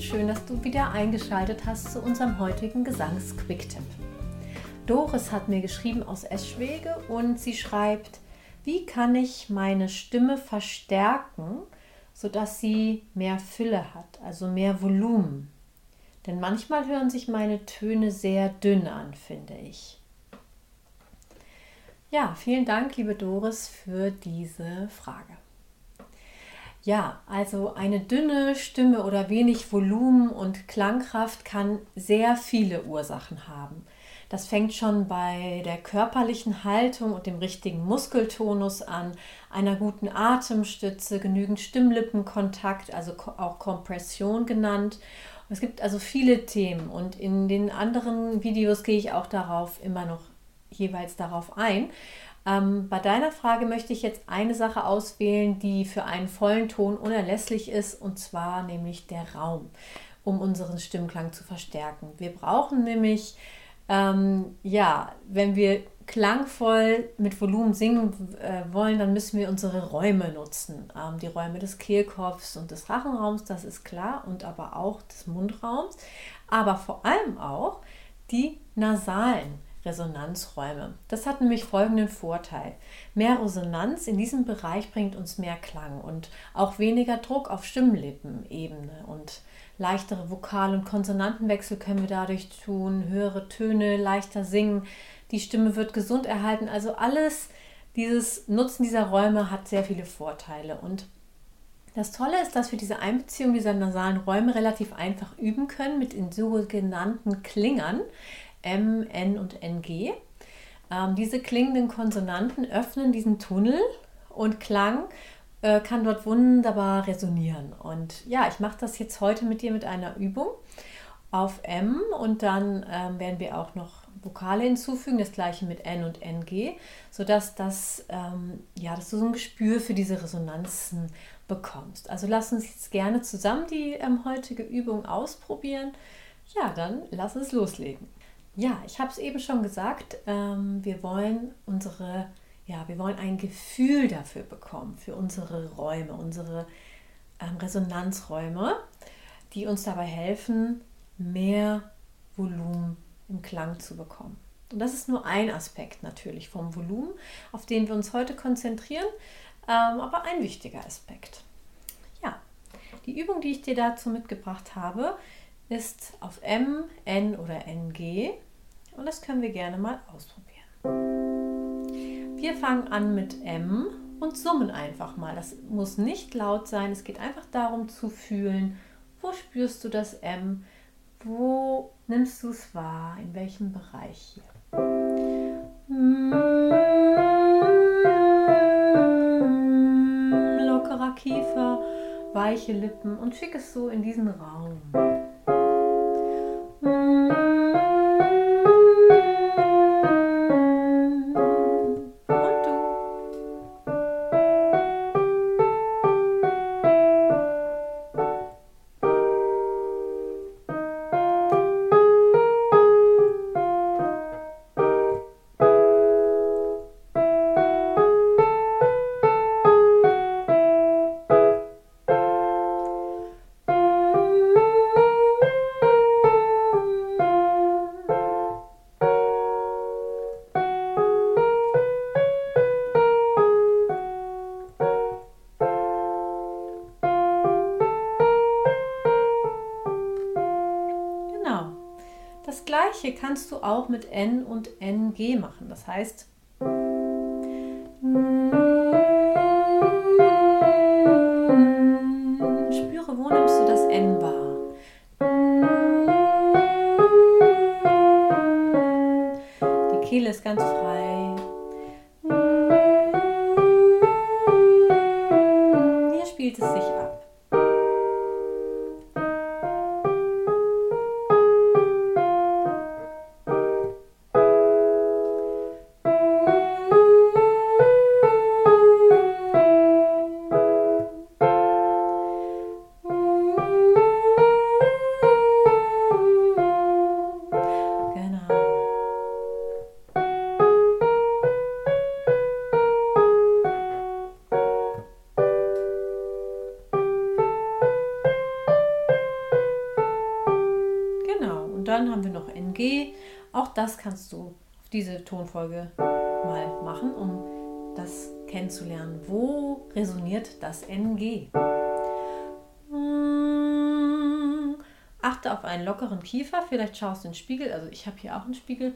schön, dass du wieder eingeschaltet hast zu unserem heutigen Gesangsquicktip. Doris hat mir geschrieben aus Eschwege und sie schreibt, wie kann ich meine Stimme verstärken, sodass sie mehr Fülle hat, also mehr Volumen? Denn manchmal hören sich meine Töne sehr dünn an, finde ich. Ja, vielen Dank, liebe Doris, für diese Frage. Ja, also eine dünne Stimme oder wenig Volumen und Klangkraft kann sehr viele Ursachen haben. Das fängt schon bei der körperlichen Haltung und dem richtigen Muskeltonus an, einer guten Atemstütze, genügend Stimmlippenkontakt, also auch Kompression genannt. Es gibt also viele Themen und in den anderen Videos gehe ich auch darauf immer noch jeweils darauf ein. Ähm, bei deiner Frage möchte ich jetzt eine Sache auswählen, die für einen vollen Ton unerlässlich ist, und zwar nämlich der Raum, um unseren Stimmklang zu verstärken. Wir brauchen nämlich, ähm, ja, wenn wir klangvoll mit Volumen singen äh, wollen, dann müssen wir unsere Räume nutzen. Ähm, die Räume des Kehlkopfs und des Rachenraums, das ist klar, und aber auch des Mundraums, aber vor allem auch die nasalen Resonanzräume. Das hat nämlich folgenden Vorteil. Mehr Resonanz in diesem Bereich bringt uns mehr Klang und auch weniger Druck auf Stimmlippenebene und leichtere Vokal- und Konsonantenwechsel können wir dadurch tun, höhere Töne, leichter singen, die Stimme wird gesund erhalten. Also alles, dieses Nutzen dieser Räume hat sehr viele Vorteile und das Tolle ist, dass wir diese Einbeziehung dieser nasalen Räume relativ einfach üben können mit den sogenannten Klingern. M, N und NG. Ähm, diese klingenden Konsonanten öffnen diesen Tunnel und Klang äh, kann dort wunderbar resonieren. Und ja, ich mache das jetzt heute mit dir mit einer Übung auf M und dann ähm, werden wir auch noch Vokale hinzufügen, das gleiche mit N und NG, sodass das, ähm, ja, dass du so ein Gespür für diese Resonanzen bekommst. Also lass uns jetzt gerne zusammen die ähm, heutige Übung ausprobieren. Ja, dann lass uns loslegen. Ja, ich habe es eben schon gesagt, ähm, wir wollen unsere, ja, wir wollen ein Gefühl dafür bekommen, für unsere Räume, unsere ähm, Resonanzräume, die uns dabei helfen, mehr Volumen im Klang zu bekommen. Und das ist nur ein Aspekt natürlich vom Volumen, auf den wir uns heute konzentrieren, ähm, aber ein wichtiger Aspekt. Ja, die Übung, die ich dir dazu mitgebracht habe, ist auf M, N oder NG und das können wir gerne mal ausprobieren. Wir fangen an mit M und summen einfach mal. Das muss nicht laut sein. Es geht einfach darum zu fühlen, wo spürst du das M? Wo nimmst du es wahr? In welchem Bereich hier? Lockerer Kiefer, weiche Lippen und schick es so in diesen Raum. Gleiche kannst du auch mit N und NG machen. Das heißt, spüre, wo nimmst du das N wahr? Die Kehle ist ganz frei. Dann haben wir noch NG. Auch das kannst du auf diese Tonfolge mal machen, um das kennenzulernen. Wo resoniert das NG? Achte auf einen lockeren Kiefer. Vielleicht schaust du in den Spiegel. Also ich habe hier auch einen Spiegel.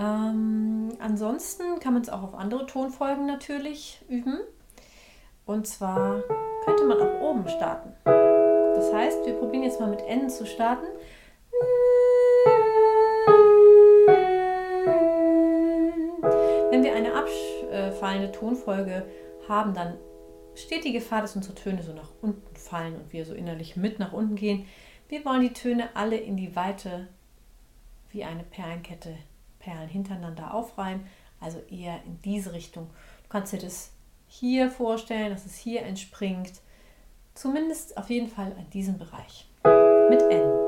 Ansonsten kann man es auch auf andere Tonfolgen natürlich üben. Und zwar könnte man auch oben starten. Das heißt, wir probieren jetzt mal mit N zu starten. Wenn wir eine abfallende Tonfolge haben, dann steht die Gefahr, dass unsere Töne so nach unten fallen und wir so innerlich mit nach unten gehen. Wir wollen die Töne alle in die Weite wie eine Perlenkette Perlen hintereinander aufreihen, also eher in diese Richtung. Du kannst dir das hier vorstellen, dass es hier entspringt, zumindest auf jeden Fall an diesem Bereich mit N.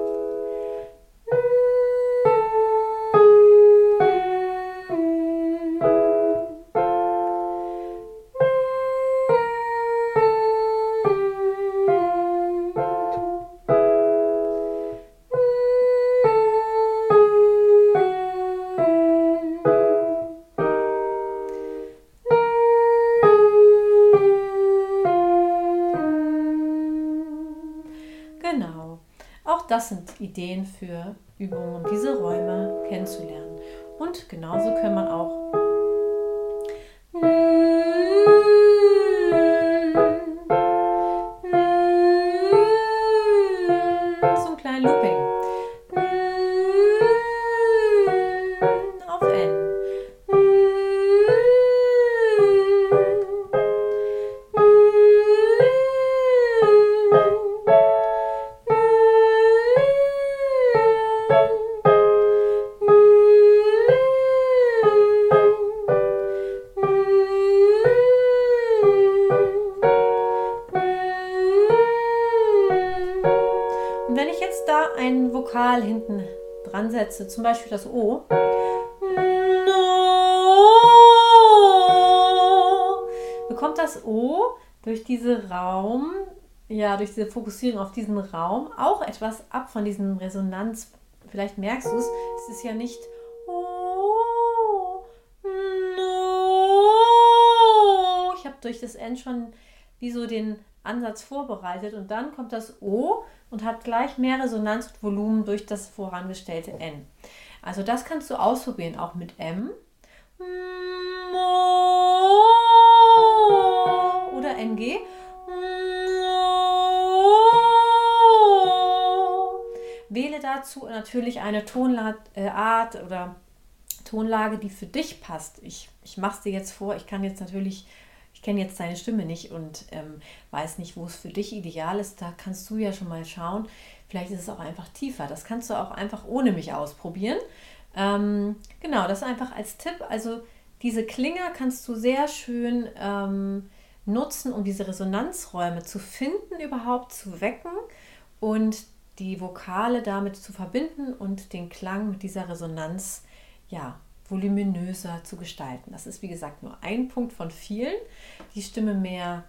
das sind Ideen für Übungen, um diese Räume kennenzulernen. Und genauso kann man auch Vokal hinten dran setze, zum Beispiel das O, bekommt das O durch diese Raum, ja, durch diese Fokussierung auf diesen Raum auch etwas ab von diesem Resonanz. Vielleicht merkst du es, es ist ja nicht Ich habe durch das N schon wie so den Ansatz vorbereitet und dann kommt das O und hat gleich mehr Resonanz und Volumen durch das vorangestellte N. Also das kannst du ausprobieren, auch mit M. Oder NG. Wähle dazu natürlich eine Tonart äh, oder Tonlage, die für dich passt. Ich, ich mache es dir jetzt vor. Ich kann jetzt natürlich ich kenne jetzt deine Stimme nicht und ähm, weiß nicht, wo es für dich ideal ist. Da kannst du ja schon mal schauen. Vielleicht ist es auch einfach tiefer. Das kannst du auch einfach ohne mich ausprobieren. Ähm, genau, das einfach als Tipp. Also diese Klinger kannst du sehr schön ähm, nutzen, um diese Resonanzräume zu finden, überhaupt zu wecken und die Vokale damit zu verbinden und den Klang mit dieser Resonanz ja, voluminöser zu gestalten. Das ist wie gesagt nur ein Punkt von vielen, die Stimme mehr,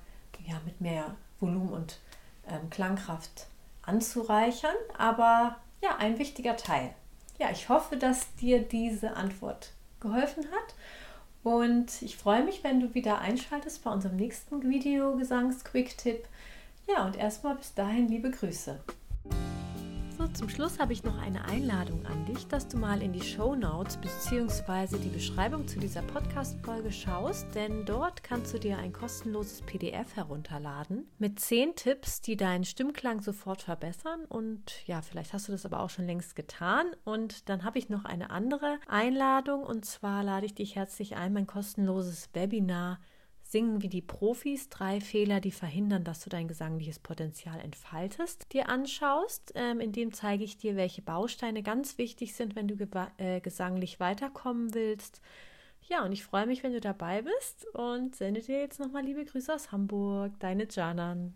ja, mit mehr Volumen und ähm, Klangkraft anzureichern, aber ja, ein wichtiger Teil. Ja, ich hoffe, dass dir diese Antwort geholfen hat und ich freue mich, wenn du wieder einschaltest bei unserem nächsten Video Gesangs Quick Tipp. Ja, und erstmal bis dahin liebe Grüße. Zum Schluss habe ich noch eine Einladung an dich, dass du mal in die Show Notes bzw. die Beschreibung zu dieser Podcast-Folge schaust, denn dort kannst du dir ein kostenloses PDF herunterladen mit zehn Tipps, die deinen Stimmklang sofort verbessern. Und ja, vielleicht hast du das aber auch schon längst getan. Und dann habe ich noch eine andere Einladung und zwar lade ich dich herzlich ein, mein kostenloses Webinar Singen wie die Profis, drei Fehler, die verhindern, dass du dein gesangliches Potenzial entfaltest, dir anschaust. Ähm, in dem zeige ich dir, welche Bausteine ganz wichtig sind, wenn du äh, gesanglich weiterkommen willst. Ja, und ich freue mich, wenn du dabei bist und sende dir jetzt nochmal liebe Grüße aus Hamburg. Deine Janan.